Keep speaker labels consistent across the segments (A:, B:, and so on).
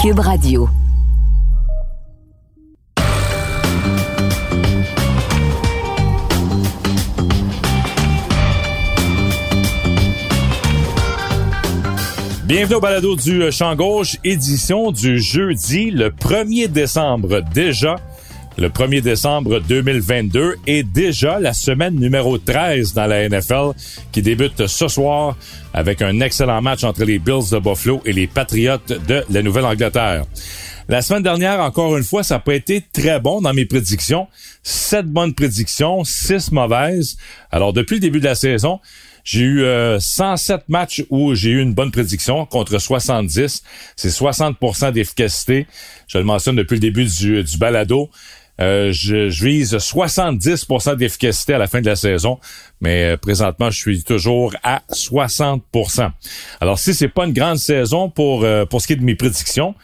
A: Cube Radio.
B: Bienvenue au balado du Champ Gauche, édition du jeudi, le 1er décembre déjà. Le 1er décembre 2022 et déjà la semaine numéro 13 dans la NFL qui débute ce soir avec un excellent match entre les Bills de Buffalo et les Patriots de la Nouvelle-Angleterre. La semaine dernière, encore une fois, ça n'a pas été très bon dans mes prédictions. Sept bonnes prédictions, six mauvaises. Alors, depuis le début de la saison, j'ai eu 107 euh, matchs où j'ai eu une bonne prédiction contre 70. C'est 60% d'efficacité. Je le mentionne depuis le début du, du balado. Euh, je, je, vise 70% d'efficacité à la fin de la saison, mais euh, présentement, je suis toujours à 60% Alors, si c'est pas une grande saison pour, pour ce qui est de mes prédictions,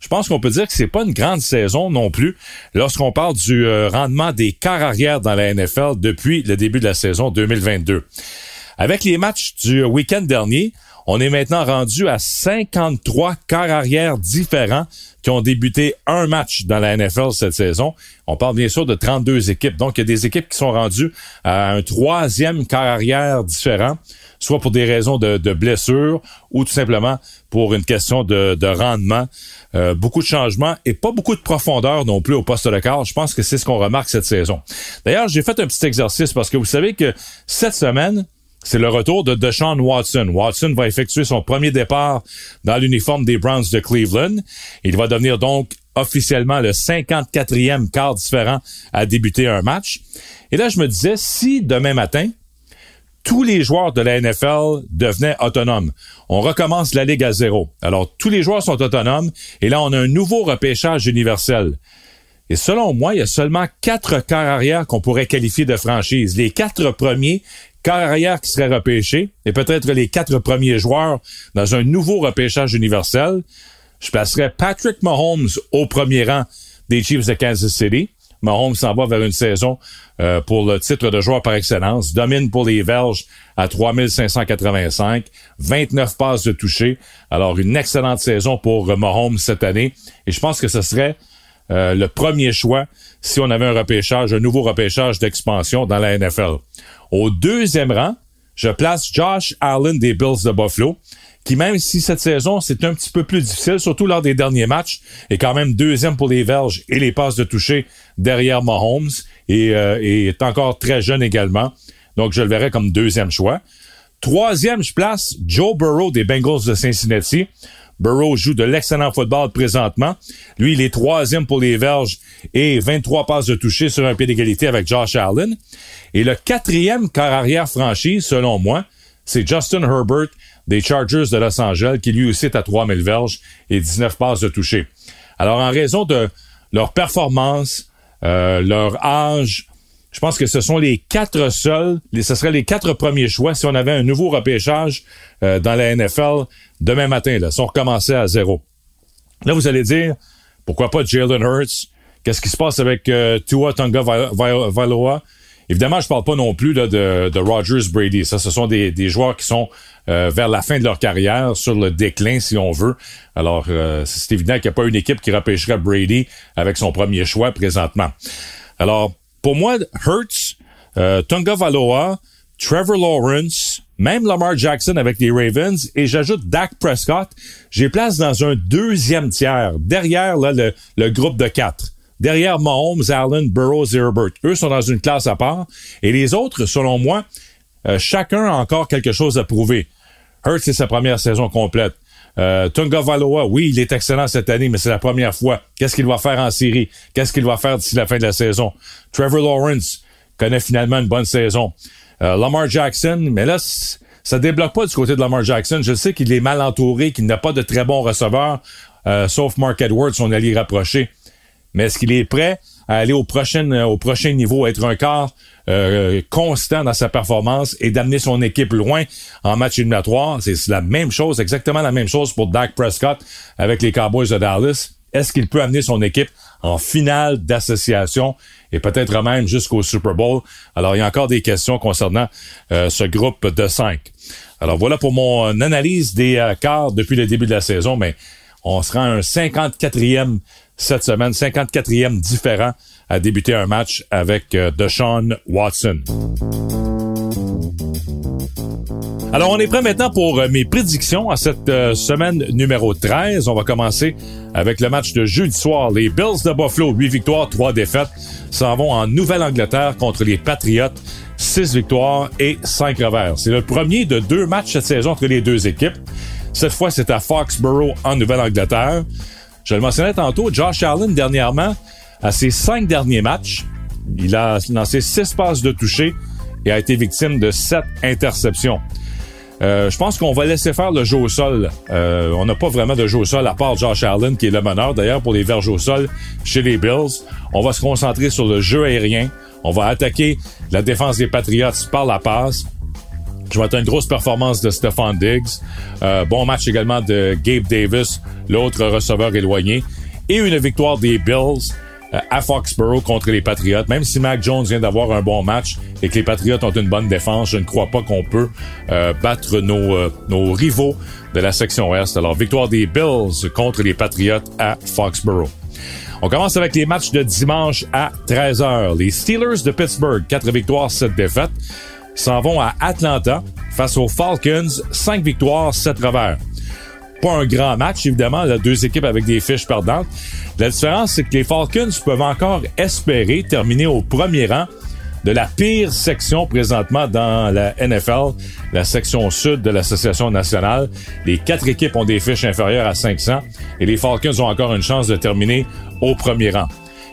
B: je pense qu'on peut dire que c'est pas une grande saison non plus lorsqu'on parle du rendement des quarts arrière dans la NFL depuis le début de la saison 2022. Avec les matchs du week-end dernier, on est maintenant rendu à 53 quarts arrière différents qui ont débuté un match dans la NFL cette saison. On parle bien sûr de 32 équipes. Donc, il y a des équipes qui sont rendues à un troisième quart arrière différent, soit pour des raisons de, de blessure ou tout simplement pour une question de, de rendement. Euh, beaucoup de changements et pas beaucoup de profondeur non plus au poste de quart. Je pense que c'est ce qu'on remarque cette saison. D'ailleurs, j'ai fait un petit exercice parce que vous savez que cette semaine, c'est le retour de Deshaun Watson. Watson va effectuer son premier départ dans l'uniforme des Browns de Cleveland. Il va devenir donc officiellement le 54e quart différent à débuter un match. Et là, je me disais, si demain matin, tous les joueurs de la NFL devenaient autonomes. On recommence la Ligue à zéro. Alors, tous les joueurs sont autonomes et là, on a un nouveau repêchage universel. Et selon moi, il y a seulement quatre quarts arrière qu'on pourrait qualifier de franchise. Les quatre premiers carrière qui serait repêché et peut-être les quatre premiers joueurs dans un nouveau repêchage universel. Je placerais Patrick Mahomes au premier rang des Chiefs de Kansas City. Mahomes s'en va vers une saison euh, pour le titre de joueur par excellence. Domine pour les Verges à 3585. 29 passes de toucher. Alors, une excellente saison pour Mahomes cette année. Et je pense que ce serait euh, le premier choix si on avait un repêchage, un nouveau repêchage d'expansion dans la NFL. Au deuxième rang, je place Josh Allen des Bills de Buffalo, qui même si cette saison c'est un petit peu plus difficile, surtout lors des derniers matchs, est quand même deuxième pour les Verges et les passes de toucher derrière Mahomes et, euh, et est encore très jeune également. Donc je le verrai comme deuxième choix. Troisième, je place Joe Burrow des Bengals de Cincinnati. Burrow joue de l'excellent football présentement. Lui, il est troisième pour les Verges et 23 passes de toucher sur un pied d'égalité avec Josh Allen. Et le quatrième quart arrière franchise, selon moi, c'est Justin Herbert des Chargers de Los Angeles, qui lui aussi est à 3000 verges et 19 passes de toucher. Alors, en raison de leur performance, euh, leur âge, je pense que ce sont les quatre seuls, ce seraient les quatre premiers choix si on avait un nouveau repêchage euh, dans la NFL demain matin, là, si on recommençait à zéro. Là, vous allez dire, pourquoi pas Jalen Hurts? Qu'est-ce qui se passe avec euh, Tua Tonga Vailoa? Évidemment, je parle pas non plus de, Rogers Brady. Ça, ce sont des, des joueurs qui sont euh, vers la fin de leur carrière, sur le déclin, si on veut. Alors, euh, c'est évident qu'il n'y a pas une équipe qui repêcherait Brady avec son premier choix présentement. Alors, pour moi, Hurts, euh, Tonga Valoa, Trevor Lawrence, même Lamar Jackson avec les Ravens, et j'ajoute Dak Prescott, j'ai place dans un deuxième tiers, derrière là, le, groupe de quatre. Derrière Mahomes, Allen, Burroughs et Herbert. Eux sont dans une classe à part. Et les autres, selon moi, euh, chacun a encore quelque chose à prouver. Hurts, c'est sa première saison complète. Euh, Tunga oui, il est excellent cette année, mais c'est la première fois. Qu'est-ce qu'il va faire en série? Qu'est-ce qu'il va faire d'ici la fin de la saison? Trevor Lawrence connaît finalement une bonne saison. Euh, Lamar Jackson, mais là, ça débloque pas du côté de Lamar Jackson. Je sais qu'il est mal entouré, qu'il n'a pas de très bons receveurs, sauf Mark Edwards, on allait rapprocher mais est-ce qu'il est prêt à aller au prochain, euh, au prochain niveau, être un quart euh, constant dans sa performance et d'amener son équipe loin en match éliminatoire? C'est la même chose, exactement la même chose pour Dak Prescott avec les Cowboys de Dallas. Est-ce qu'il peut amener son équipe en finale d'association et peut-être même jusqu'au Super Bowl? Alors, il y a encore des questions concernant euh, ce groupe de cinq. Alors, voilà pour mon analyse des quarts depuis le début de la saison, mais On sera un 54e cette semaine, 54e différent à débuter un match avec euh, Deshaun Watson. Alors, on est prêt maintenant pour euh, mes prédictions à cette euh, semaine numéro 13. On va commencer avec le match de jeudi soir. Les Bills de Buffalo, 8 victoires, 3 défaites, s'en vont en Nouvelle-Angleterre contre les Patriots. 6 victoires et 5 revers. C'est le premier de deux matchs cette saison entre les deux équipes. Cette fois, c'est à Foxborough en Nouvelle-Angleterre. Je le mentionnais tantôt, Josh Allen, dernièrement, à ses cinq derniers matchs, il a lancé six passes de toucher et a été victime de sept interceptions. Euh, je pense qu'on va laisser faire le jeu au sol. Euh, on n'a pas vraiment de jeu au sol à part Josh Allen, qui est le meneur d'ailleurs pour les verges au sol chez les Bills. On va se concentrer sur le jeu aérien. On va attaquer la défense des Patriots par la passe. Je vais attendre une grosse performance de Stephon Diggs. Euh, bon match également de Gabe Davis, l'autre receveur éloigné. Et une victoire des Bills euh, à Foxborough contre les Patriots. Même si Mac Jones vient d'avoir un bon match et que les Patriots ont une bonne défense, je ne crois pas qu'on peut euh, battre nos, euh, nos rivaux de la section Ouest. Alors, victoire des Bills contre les Patriots à Foxborough. On commence avec les matchs de dimanche à 13h. Les Steelers de Pittsburgh, 4 victoires, 7 défaites, s'en vont à Atlanta face aux Falcons, 5 victoires, 7 revers pas un grand match, évidemment, là, deux équipes avec des fiches perdantes. La différence, c'est que les Falcons peuvent encore espérer terminer au premier rang de la pire section présentement dans la NFL, la section sud de l'Association nationale. Les quatre équipes ont des fiches inférieures à 500 et les Falcons ont encore une chance de terminer au premier rang.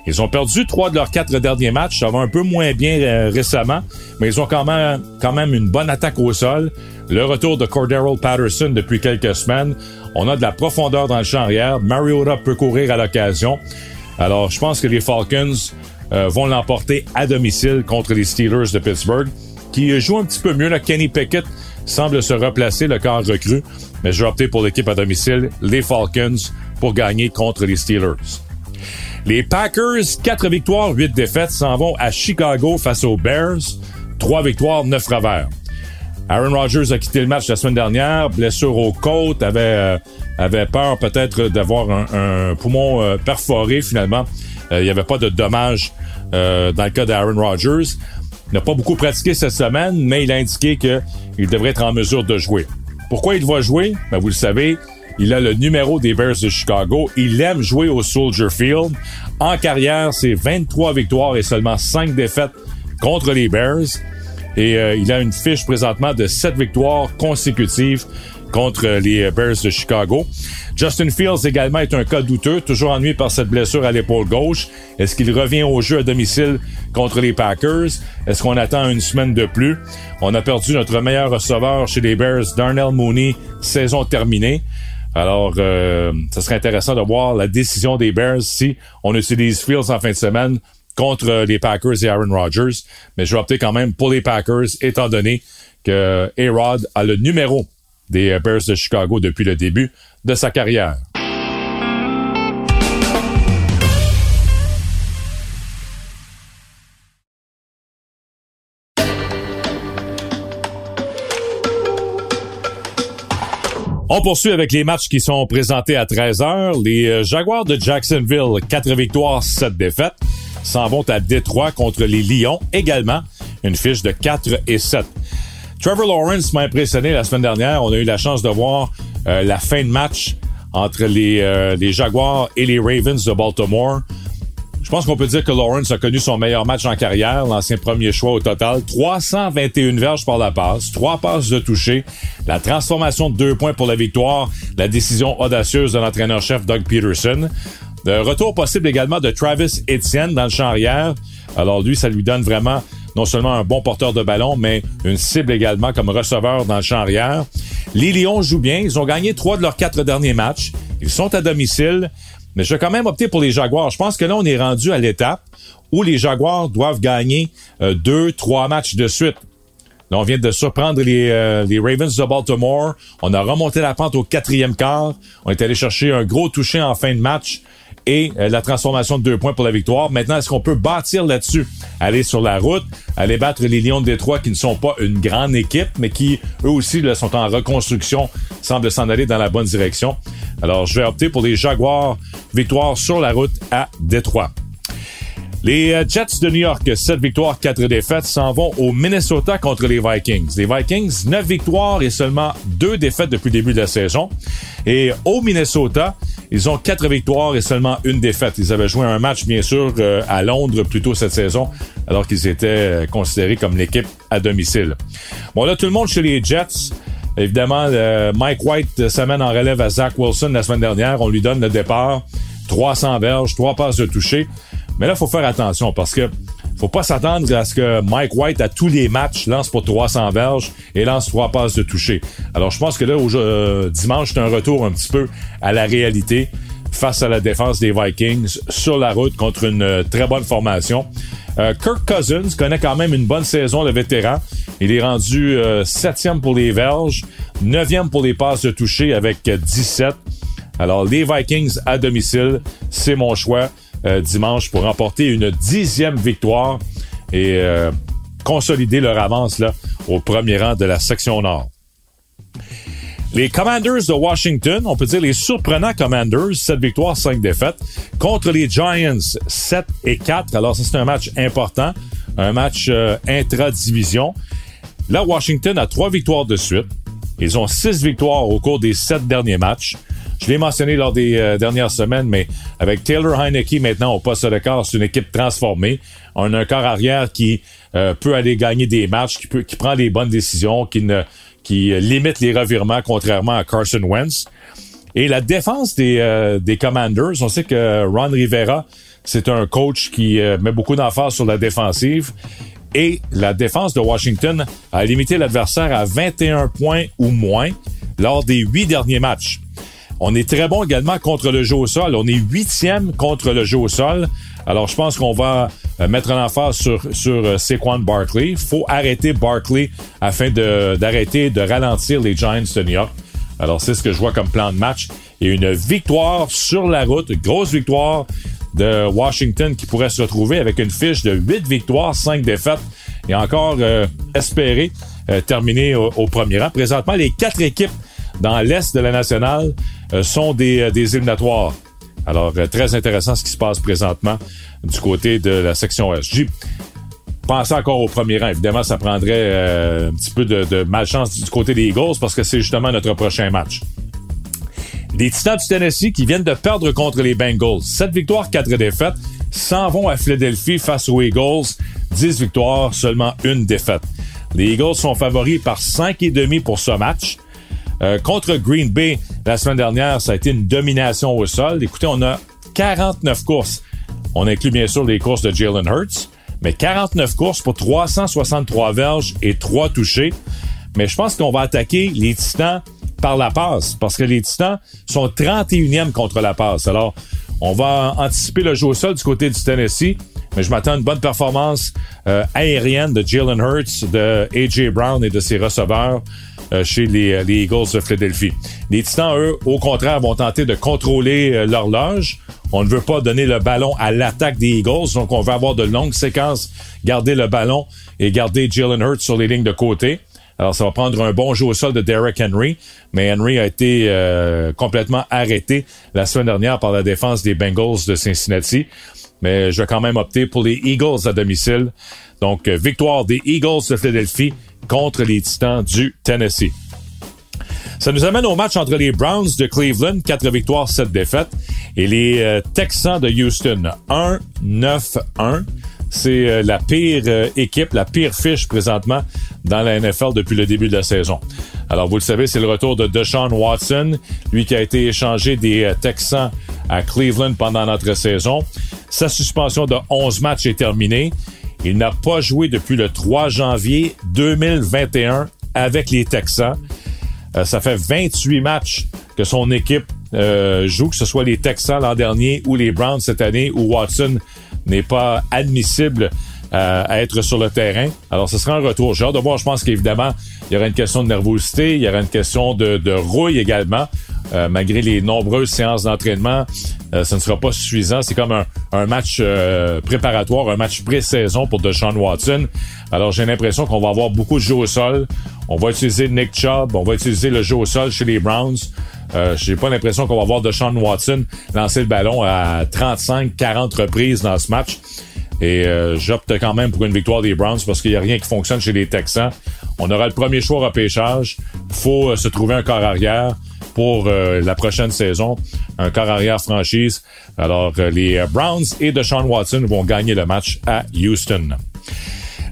B: Ils ont perdu trois de leurs quatre derniers matchs. Ça va un peu moins bien euh, récemment, mais ils ont quand même, une bonne attaque au sol. Le retour de Cordero Patterson depuis quelques semaines. On a de la profondeur dans le champ arrière. Mariota peut courir à l'occasion. Alors, je pense que les Falcons euh, vont l'emporter à domicile contre les Steelers de Pittsburgh, qui jouent un petit peu mieux. Là. Kenny Pickett semble se replacer, le corps recru. Mais je vais opter pour l'équipe à domicile, les Falcons, pour gagner contre les Steelers. Les Packers, 4 victoires, 8 défaites, s'en vont à Chicago face aux Bears. 3 victoires, 9 revers. Aaron Rodgers a quitté le match la semaine dernière, blessure aux côtes, avait, euh, avait peur peut-être d'avoir un, poumon euh, perforé finalement. Euh, il n'y avait pas de dommages dans le cas d'Aaron Rodgers. Il n'a pas beaucoup pratiqué cette semaine, mais il a indiqué qu'il devrait être en mesure de jouer. Pourquoi il va jouer? Ben, vous le savez, il a le numéro des Bears de Chicago. Il aime jouer au Soldier Field. En carrière, c'est 23 victoires et seulement 5 défaites contre les Bears. Et euh, il a une fiche présentement de 7 victoires consécutives contre les Bears de Chicago. Justin Fields également est un cas douteux, toujours ennuyé par cette blessure à l'épaule gauche. Est-ce qu'il revient au jeu à domicile contre les Packers? Est-ce qu'on attend une semaine de plus? On a perdu notre meilleur receveur chez les Bears, Darnell Mooney, saison terminée. Alors, euh, serait intéressant de voir la décision des Bears si on utilise Fields en fin de semaine contre les Packers et Aaron Rodgers. Mais je vais opter quand même pour les Packers, étant donné que A-Rod a le numéro des Bears de Chicago depuis le début de sa carrière. On poursuit avec les matchs qui sont présentés à 13h. Les euh, Jaguars de Jacksonville, 4 victoires, 7 défaites, s'en vont à Détroit contre les Lions, également une fiche de 4 et 7. Trevor Lawrence m'a impressionné la semaine dernière. On a eu la chance de voir euh, la fin de match entre euh, les Jaguars et les Ravens de Baltimore. Je pense qu'on peut dire que Lawrence a connu son meilleur match en carrière, l'ancien premier choix au total. 321 verges par la passe, 3 passes de toucher, la transformation de deux points pour la victoire, la décision audacieuse de l'entraîneur-chef Doug Peterson. De retour possible également de Travis Etienne dans le champ arrière. Alors lui, ça lui donne vraiment non seulement un bon porteur de ballon, mais une cible également comme receveur dans le champ arrière. Les Lions jouent bien. Ils ont gagné trois de leurs quatre derniers matchs. Ils sont à domicile. Mais je vais quand même opter pour les Jaguars. Je pense que là, on est rendu à l'étape où les Jaguars doivent gagner euh, deux, trois matchs de suite. Là, on vient de surprendre les, euh, les, Ravens de Baltimore. On a remonté la pente au quatrième quart. On est allé chercher un gros toucher en fin de match et euh, la transformation de deux points pour la victoire. Maintenant, est-ce qu'on peut bâtir là-dessus? Aller sur la route, aller battre les Lions de Détroit qui ne sont pas une grande équipe, mais qui, eux aussi, là, sont en reconstruction, semblent s'en aller dans la bonne direction. Alors, je vais opter pour les Jaguars. Victoire sur la route à Détroit. Les euh, Jets de New York, 7 victoires, 4 défaites, s'en vont au Minnesota contre les Vikings. Les Vikings, 9 victoires et seulement 2 défaites depuis le début de la saison. Et au Minnesota, ils ont 4 victoires et seulement une défaite. Ils avaient joué un match, bien sûr, euh, à Londres plus tôt cette saison, alors qu'ils étaient euh, considérés comme l'équipe à domicile. Bon, là, tout le monde chez les Jets. Évidemment, Mike White s'amène en relève à Zach Wilson la semaine dernière. On lui donne le départ. 300 verges, 3 passes de toucher. Mais là, il faut faire attention parce que faut pas s'attendre à ce que Mike White, à tous les matchs, lance pour 300 verges et lance trois passes de toucher. Alors, je pense que là, euh, dimanche, c'est un retour un petit peu à la réalité face à la défense des Vikings sur la route contre une euh, très bonne formation. Euh, Kirk Cousins connaît quand même une bonne saison, le vétéran. Il est rendu septième pour les verges, neuvième pour les passes de toucher avec 17. Alors, les Vikings à domicile, c'est mon choix. Euh, dimanche pour remporter une dixième victoire et euh, consolider leur avance là, au premier rang de la section nord. Les Commanders de Washington, on peut dire les surprenants Commanders, 7 victoires, 5 défaites, contre les Giants, 7 et 4. Alors ça, c'est un match important, un match euh, intra-division. Là, Washington a 3 victoires de suite. Ils ont 6 victoires au cours des 7 derniers matchs. Je l'ai mentionné lors des euh, dernières semaines, mais avec Taylor Heineke maintenant au poste de corps, c'est une équipe transformée. On a un corps arrière qui euh, peut aller gagner des matchs, qui, prend les bonnes décisions, qui euh, limite les revirements, contrairement à Carson Wentz. Et la défense des, des Commanders, on sait que Ron Rivera, c'est un coach qui met beaucoup d'emphase sur la défensive. Et la défense de Washington a limité l'adversaire à 21 points ou moins lors des huit derniers matchs. On est très bon également contre le jeu au sol. On est huitième contre le jeu au sol. Alors, je pense qu'on va euh, mettre un emphase sur, sur euh, Saquon Barkley. faut arrêter Barkley afin d'arrêter de, ralentir les Giants de New York. Alors, c'est ce que je vois comme plan de match. Et une victoire sur la route, grosse victoire de Washington qui pourrait se retrouver avec une fiche de 8 victoires, 5 défaites et encore euh, espérer terminer au, premier rang. Présentement, les quatre équipes dans l'Est de la nationale euh, sont des, euh, des éliminatoires. Alors, euh, très intéressant ce qui se passe présentement du côté de la section. J'ai pensé encore au premier rang. Évidemment, ça prendrait un petit peu de, de, malchance du côté des Eagles parce que c'est justement notre prochain match. Les Titans du Tennessee qui viennent de perdre contre les Bengals. 7 victoires, 4 défaites, s'en vont à Philadelphie face aux Eagles. 10 victoires, seulement une défaite. Les Eagles sont favoris par 5,5 pour ce match. Euh, contre Green Bay, la semaine dernière, ça a été une domination au sol. Écoutez, on a 49 courses. On inclut bien sûr les courses de Jalen Hurts, mais 49 courses pour 363 verges et 3 touchés. Mais je pense qu'on va attaquer les Titans par la passe, parce que les Titans sont 31e contre la passe. Alors, on va anticiper le jeu au sol du côté du Tennessee, mais je m'attends à une bonne performance euh, aérienne de Jalen Hurts, de A.J. Brown et de ses receveurs. Euh, chez les, les, Eagles de Philadelphie. Les Titans, eux, au contraire, vont tenter de contrôler euh, l'horloge. On ne veut pas donner le ballon à l'attaque des Eagles, donc on veut avoir de longues séquences, garder le ballon et garder Jalen Hurts sur les lignes de côté. Alors, ça va prendre un bon jeu au sol de Derek Henry, mais Henry a été euh, complètement arrêté la semaine dernière par la défense des Bengals de Cincinnati. Mais je vais quand même opter pour les Eagles à domicile. Donc, victoire des Eagles de Philadelphie contre les Titans du Tennessee. Ça nous amène au match entre les Browns de Cleveland, 4 victoires, 7 défaites, et les euh, Texans de Houston, 1-9-1. C'est euh, la pire euh, équipe, la pire fiche présentement dans la NFL depuis le début de la saison. Alors, vous le savez, c'est le retour de Deshaun Watson, lui qui a été échangé des Texans à Cleveland pendant notre saison. Sa suspension de 11 matchs est terminée. Il n'a pas joué depuis le 3 janvier 2021 avec les Texans. Euh, ça fait 28 matchs que son équipe euh, joue, que ce soit les Texans l'an dernier ou les Browns cette année, où Watson n'est pas admissible euh, à être sur le terrain. Alors, ce sera un retour. J'ai hâte de voir. Je pense qu'évidemment, il y aura une question de nervosité, il y aura une question de, de rouille également. Euh, malgré les nombreuses séances d'entraînement, euh, ce ne sera pas suffisant. C'est comme un, match euh, préparatoire, un match pré-saison pour Deshaun Watson. Alors j'ai l'impression qu'on va avoir beaucoup de jeux au sol. On va utiliser Nick Chubb, on va utiliser le jeu au sol chez les Browns. Euh, J'ai pas l'impression qu'on va voir Deshaun Watson lancer le ballon à 35-40 reprises dans ce match. Et euh, j'opte quand même pour une victoire des Browns parce qu'il n'y a rien qui fonctionne chez les Texans. On aura le premier choix au pêchage. faut se trouver un corps arrière pour euh, la prochaine saison. Un corps arrière franchise. Alors, euh, les Browns et Deshaun Watson vont gagner le match à Houston.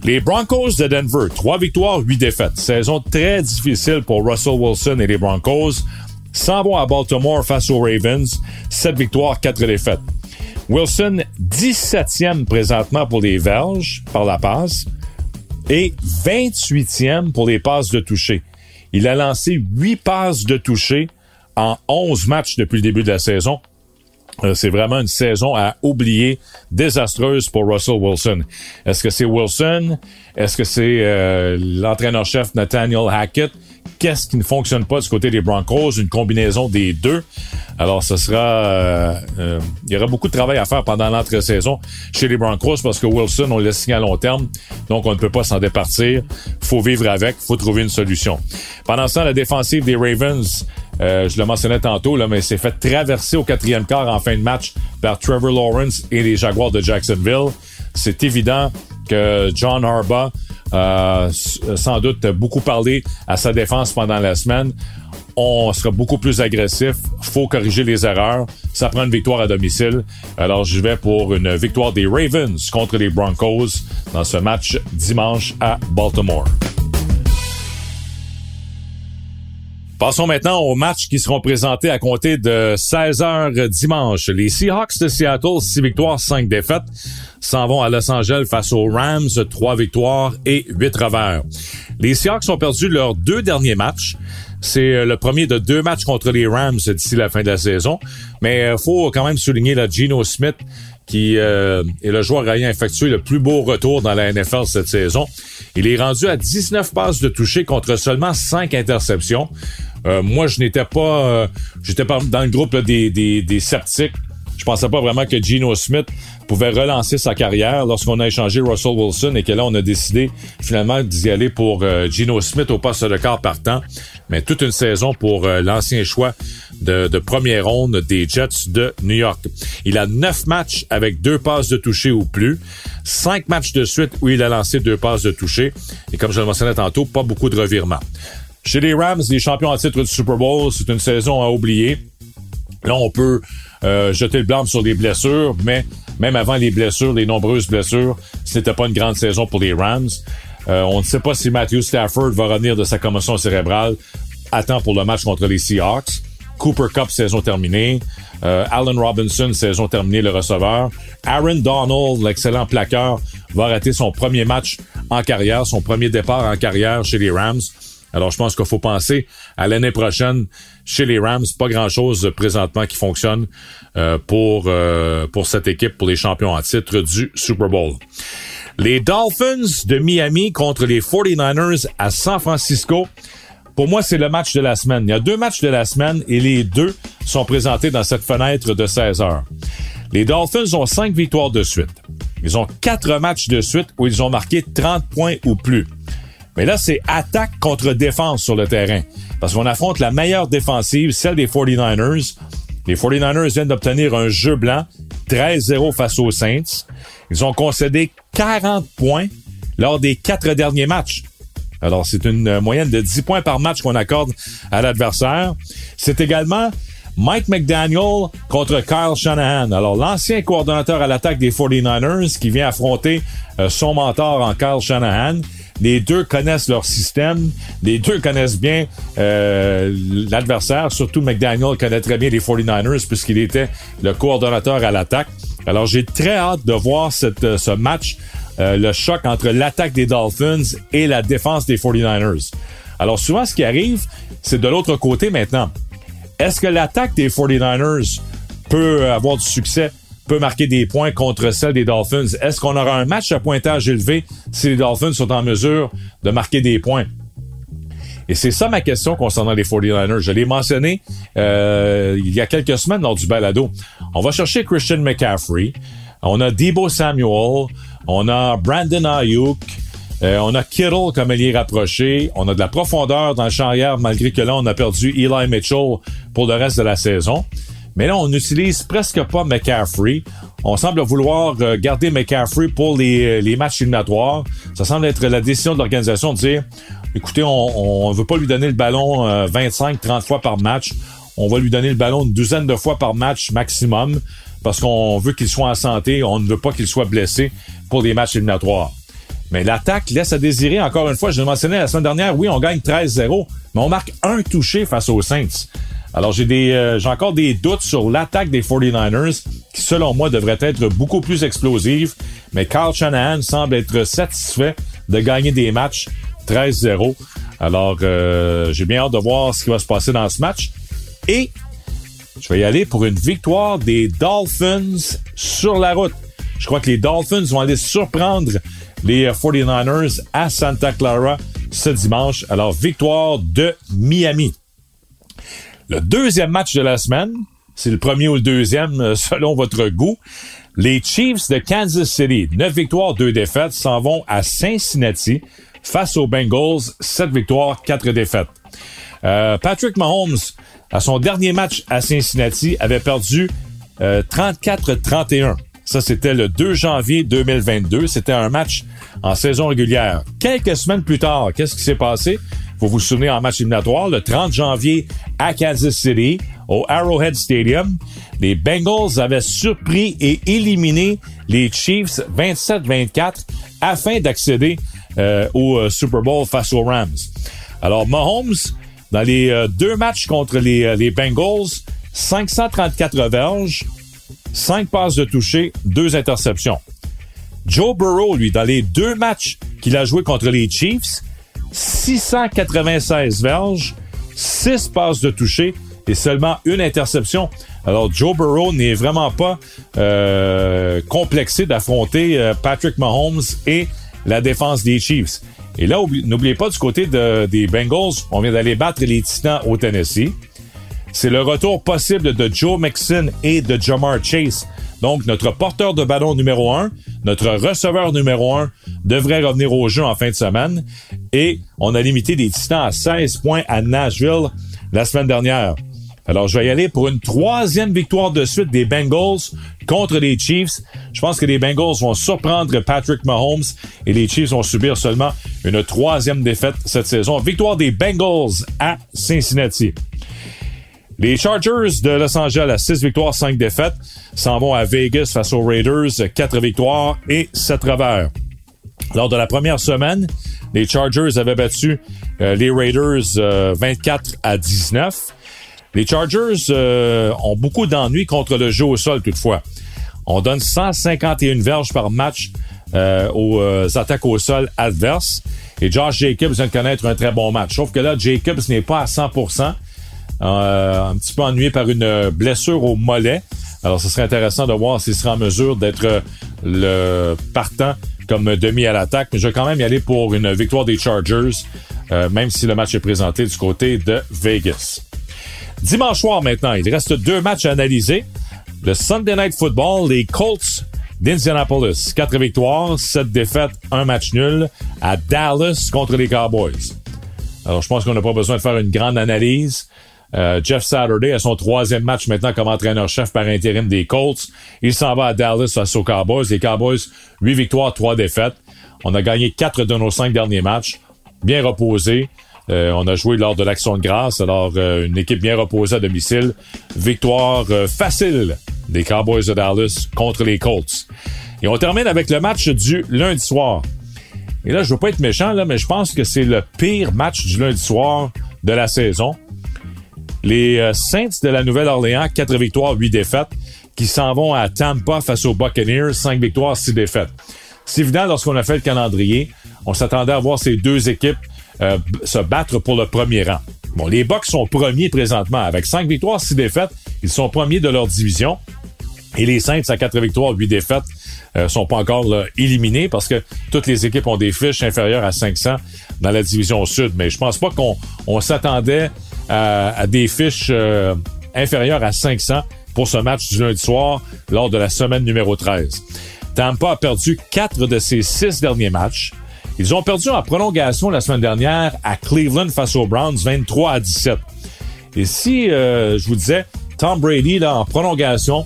B: Les Broncos de Denver, trois victoires, huit défaites. Saison très difficile pour Russell Wilson et les Broncos. S'en vont à Baltimore face aux Ravens. Sept victoires, quatre défaites. Wilson, 17e présentement pour les Verges par la passe et 28e pour les passes de toucher. Il a lancé 8 passes de toucher en 11 matchs depuis le début de la saison. Euh, c'est vraiment une saison à oublier, désastreuse pour Russell Wilson. Est-ce que c'est Wilson? Est-ce que c'est euh, l'entraîneur-chef Nathaniel Hackett? Qu'est-ce qui ne fonctionne pas du côté des Broncos? Une combinaison des deux. Alors, ce sera... Euh, il y aura beaucoup de travail à faire pendant l'entre-saison chez les Broncos parce que Wilson, on l'a signé à long terme, donc on ne peut pas s'en départir. faut vivre avec, faut trouver une solution. Pendant ce temps, la défensive des Ravens, euh, je le mentionnais tantôt, là, mais s'est fait traverser au quatrième quart en fin de match par Trevor Lawrence et les Jaguars de Jacksonville. C'est évident que John Harbaugh a sans doute beaucoup parlé à sa défense pendant la semaine. On sera beaucoup plus agressif. Faut corriger les erreurs. Ça prend une victoire à domicile. Alors, je vais pour une victoire des Ravens contre les Broncos dans ce match dimanche à Baltimore. Passons maintenant aux matchs qui seront présentés à compter de 16 h dimanche. Les Seahawks de Seattle, 6 victoires, 5 défaites, s'en vont à Los Angeles face aux Rams, 3 victoires et 8 revers. Les Seahawks ont perdu leurs deux derniers matchs. C'est le premier de deux matchs contre les Rams d'ici la fin de la saison. Mais il faut quand même souligner la Geno Smith qui euh, est le joueur ayant effectué le plus beau retour dans la NFL cette saison. Il est rendu à 19 passes de toucher contre seulement 5 interceptions. Euh, moi, je n'étais pas, euh, j'étais pas dans le groupe des, des, des sceptiques. Je pensais pas vraiment que Geno Smith pouvait relancer sa carrière lorsqu'on a échangé Russell Wilson et que là, on a décidé finalement d'y aller pour euh, Geno Smith au poste de quart partant. Mais toute une saison pour euh, l'ancien choix de, de, première ronde des Jets de New York. Il a neuf matchs avec deux passes de toucher ou plus. Cinq matchs de suite où il a lancé deux passes de toucher. Et comme je le mentionnais tantôt, pas beaucoup de revirements. Chez les Rams, les champions en titre du Super Bowl, c'est une saison à oublier. Là, on peut euh, jeter le blâme sur les blessures, mais même avant les blessures, les nombreuses blessures, ce n'était pas une grande saison pour les Rams. Euh, on ne sait pas si Matthew Stafford va revenir de sa commotion cérébrale à temps pour le match contre les Seahawks. Cooper Cup, saison terminée. Euh, Allen Robinson, saison terminée, le receveur. Aaron Donald, l'excellent plaqueur, va rater son premier match en carrière, son premier départ en carrière chez les Rams. Alors, je pense qu'il faut penser à l'année prochaine chez les Rams. Pas grand-chose présentement qui fonctionne euh, pour, euh, pour cette équipe, pour les champions en titre du Super Bowl. Les Dolphins de Miami contre les 49ers à San Francisco. Pour moi, c'est le match de la semaine. Il y a deux matchs de la semaine et les deux sont présentés dans cette fenêtre de 16 heures. Les Dolphins ont cinq victoires de suite. Ils ont quatre matchs de suite où ils ont marqué 30 points ou plus. Mais là, c'est attaque contre défense sur le terrain. Parce qu'on affronte la meilleure défensive, celle des 49ers. Les 49ers viennent d'obtenir un jeu blanc 13-0 face aux Saints. Ils ont concédé 40 points lors des quatre derniers matchs. Alors, c'est une moyenne de 10 points par match qu'on accorde à l'adversaire. C'est également Mike McDaniel contre Kyle Shanahan. Alors, l'ancien coordonnateur à l'attaque des 49ers qui vient affronter euh, son mentor en Kyle Shanahan. Les deux connaissent leur système. Les deux connaissent bien euh, l'adversaire. Surtout McDaniel connaît très bien les 49ers puisqu'il était le coordonnateur à l'attaque. Alors j'ai très hâte de voir euh, ce match, euh, le choc entre l'attaque des Dolphins et la défense des 49ers. Alors souvent ce qui arrive, c'est de l'autre côté maintenant. Est-ce que l'attaque des 49ers peut avoir du succès? Peut marquer des points contre celle des Dolphins. Est-ce qu'on aura un match à pointage élevé si les Dolphins sont en mesure de marquer des points? Et c'est ça ma question concernant les 49ers. Je l'ai mentionné euh, il y a quelques semaines lors du balado. On va chercher Christian McCaffrey. On a Debo Samuel. On a Brandon Ayuk. Euh, on a Kittle comme allié rapproché. On a de la profondeur dans le champ arrière, malgré que là, on a perdu Eli Mitchell pour le reste de la saison. Mais là, on n'utilise presque pas McCaffrey. On semble vouloir euh, garder McCaffrey pour les, les matchs éliminatoires. Ça semble être la décision de l'organisation de dire, écoutez, on ne veut pas lui donner le ballon 25-30 fois par match. On va lui donner le ballon une douzaine de fois par match maximum parce qu'on veut qu'il soit en santé. On ne veut pas qu'il soit blessé pour les matchs éliminatoires. Mais l'attaque laisse à désirer, encore une fois, je l'ai mentionné la semaine dernière, oui, on gagne 13-0, mais on marque un touché face aux Saints. Alors j'ai des euh, j'ai encore des doutes sur l'attaque des 49ers qui selon moi devrait être beaucoup plus explosive, mais Carl Shanahan semble être satisfait de gagner des matchs 13-0. Alors euh, j'ai bien hâte de voir ce qui va se passer dans ce match et je vais y aller pour une victoire des Dolphins sur la route. Je crois que les Dolphins vont aller surprendre les 49ers à Santa Clara ce dimanche. Alors, victoire de Miami. Le deuxième match de la semaine, c'est le premier ou le deuxième euh, selon votre goût. Les Chiefs de Kansas City, 9 victoires, 2 défaites, s'en vont à Cincinnati face aux Bengals, 7 victoires, 4 défaites. Euh, Patrick Mahomes, à son dernier match à Cincinnati, avait perdu 34-31. Euh, Ça, c'était le 2 janvier 2022. C'était un match en saison régulière. Quelques semaines plus tard, qu'est-ce qui s'est passé? Vous vous souvenez en match éliminatoire, le 30 janvier à Kansas City, au Arrowhead Stadium, les Bengals avaient surpris et éliminé les Chiefs 27-24 afin d'accéder euh, au euh, Super Bowl face aux Rams. Alors Mahomes, dans les euh, deux matchs contre les, Bengals, 534 verges, 5 passes de toucher, 2 interceptions. Joe Burrow, lui, dans les deux matchs qu'il a joué contre les Chiefs, 696 verges, 6 passes de toucher et seulement une interception. Alors Joe Burrow n'est vraiment pas euh, complexé d'affronter euh, Patrick Mahomes et la défense des Chiefs. Et là, n'oubliez pas du côté des Bengals, on vient d'aller battre les Titans au Tennessee. C'est le retour possible de Joe Mixon et de Jamar Chase. Donc, notre porteur de ballon numéro un, notre receveur numéro un devrait revenir au jeu en fin de semaine. Et on a limité les Titans à 16 points à Nashville la semaine dernière. Alors, je vais y aller pour une troisième victoire de suite des Bengals contre les Chiefs. Je pense que les Bengals vont surprendre Patrick Mahomes et les Chiefs vont subir seulement une troisième défaite cette saison. Victoire des Bengals à Cincinnati. Les Chargers de Los Angeles, 6 victoires, 5 défaites, s'en vont à Vegas face aux Raiders, 4 victoires et 7 revers. Lors de la première semaine, les Chargers avaient battu euh, les Raiders 24 euh, à 19. Les Chargers euh, ont beaucoup d'ennuis contre le jeu au sol toutefois. On donne 151 verges par match aux attaques au sol adverses. Et Josh Jacobs vient de connaître un très bon match. Sauf que là, Jacobs n'est pas à 100%. Euh, un petit peu ennuyé par une blessure au mollet. Alors, ce serait intéressant de voir s'il sera en mesure d'être euh, le partant comme demi à l'attaque. Mais je vais quand même y aller pour une victoire des Chargers, euh, même si le match est présenté du côté de Vegas. Dimanche soir maintenant, il reste deux matchs à analyser. Le Sunday Night Football, les Colts d'Indianapolis. Quatre victoires, sept défaites, un match nul à Dallas contre les Cowboys. Alors, je pense qu'on n'a pas besoin de faire une grande analyse. Euh, Jeff Saturday a son troisième match maintenant comme entraîneur-chef par intérim des Colts. Il s'en va à Dallas face aux Cowboys. Les Cowboys, huit victoires, trois défaites. On a gagné quatre de nos cinq derniers matchs. Bien reposé. Euh, on a joué lors de l'action de grâce. Alors, euh, une équipe bien reposée à domicile. Victoire facile des Cowboys de Dallas contre les Colts. Et on termine avec le match du lundi soir. Et là, je veux pas être méchant, là, mais je pense que c'est le pire match du lundi soir de la saison. Les euh, Saints de la Nouvelle-Orléans, 4 victoires, 8 défaites, qui s'en vont à Tampa face aux Buccaneers, 5 victoires, 6 défaites. C'est évident, lorsqu'on a fait le calendrier, on s'attendait à voir ces deux équipes euh, se battre pour le premier rang. Bon, les Bucks sont premiers présentement. Avec 5 victoires, 6 défaites, ils sont premiers de leur division. Et les Saints, à 4 victoires, 8 défaites, euh, sont pas encore éliminés parce que toutes les équipes ont des fiches inférieures à 500 dans la division sud. Mais je pense pas qu'on s'attendait à, des fiches euh, inférieures à 500 pour ce match du lundi soir lors de la semaine numéro 13. Tampa a perdu quatre de ses six derniers matchs Ils ont perdu en prolongation la semaine dernière à Cleveland face aux Browns 23 à 17. Et si euh, je vous disais, Tom Brady, là, en prolongation,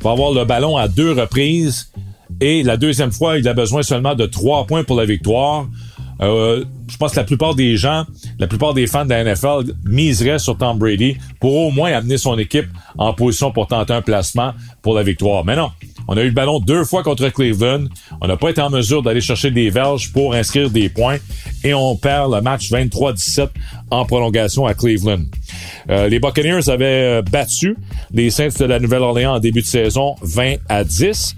B: va avoir le ballon à deux reprises et la deuxième fois, il a besoin seulement de trois points pour la victoire. Euh, je pense que la plupart des gens, la plupart des fans de la NFL miseraient sur Tom Brady pour au moins amener son équipe en position pour tenter un placement pour la victoire. Mais non, on a eu le ballon deux fois contre Cleveland. On n'a pas été en mesure d'aller chercher des verges pour inscrire des points et on perd le match 23-17 en prolongation à Cleveland. Euh, les Buccaneers avaient euh, battu les Saints de la Nouvelle-Orléans en début de saison 20 à 10.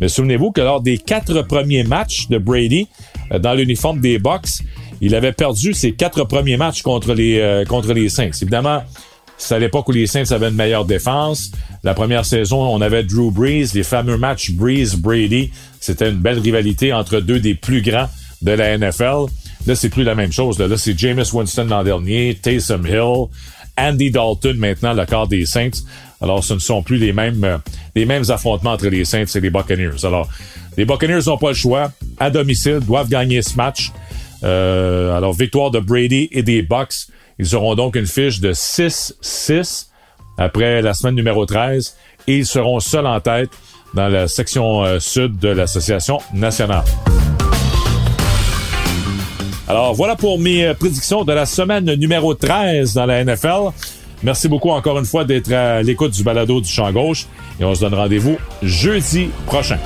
B: Mais souvenez-vous que lors des quatre premiers matchs de Brady dans l'uniforme des Bucks, il avait perdu ses quatre premiers matchs contre les euh, contre les Saints. Évidemment, c'est à l'époque où les Saints avaient une meilleure défense. La première saison, on avait Drew Brees, les fameux matchs Brees-Brady. C'était une belle rivalité entre deux des plus grands de la NFL. Là, c'est plus la même chose. Là, c'est Jameis Winston l'an dernier, Taysom Hill, Andy Dalton maintenant, le corps des Saints. Alors, ce ne sont plus les mêmes, euh, les mêmes affrontements entre les Saints et les Buccaneers. Alors, les Buccaneers n'ont pas le choix. À domicile, doivent gagner ce match. Euh, alors, victoire de Brady et des Bucks. Ils auront donc une fiche de 6-6 après la semaine numéro 13 et ils seront seuls en tête dans la section euh, sud de l'Association nationale. Alors voilà pour mes prédictions de la semaine numéro 13 dans la NFL. Merci beaucoup encore une fois d'être à l'écoute du balado du champ gauche et on se donne rendez-vous jeudi prochain.